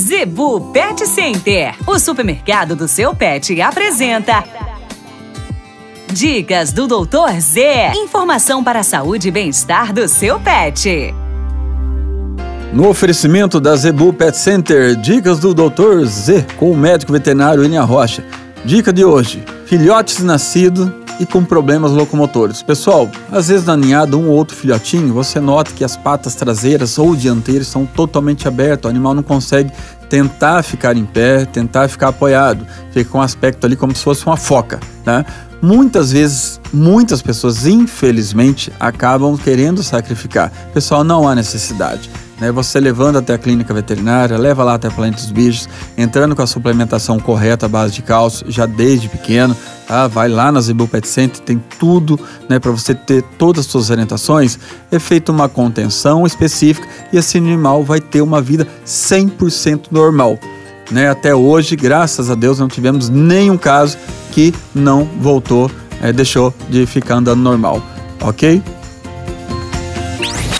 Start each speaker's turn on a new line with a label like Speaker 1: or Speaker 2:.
Speaker 1: Zebu Pet Center, o supermercado do seu pet, apresenta. Dicas do Doutor Z. Informação para a saúde e bem-estar do seu pet.
Speaker 2: No oferecimento da Zebu Pet Center, dicas do Doutor Z com o médico veterinário William Rocha. Dica de hoje: filhotes nascidos e com problemas locomotores. Pessoal, às vezes na ninhada, um ou outro filhotinho, você nota que as patas traseiras ou dianteiras são totalmente abertas, o animal não consegue tentar ficar em pé, tentar ficar apoiado, fica com um aspecto ali como se fosse uma foca, né? Muitas vezes, muitas pessoas, infelizmente, acabam querendo sacrificar. Pessoal, não há necessidade né? Você levando até a clínica veterinária, leva lá até a Planeta dos Bichos, entrando com a suplementação correta à base de cálcio, já desde pequeno, tá? Vai lá na Zebu Pet Center, tem tudo, né, para você ter todas as suas orientações. É feita uma contenção específica e esse animal vai ter uma vida 100% normal. Né, até hoje, graças a Deus, não tivemos nenhum caso que não voltou, é, deixou de ficar andando normal, ok?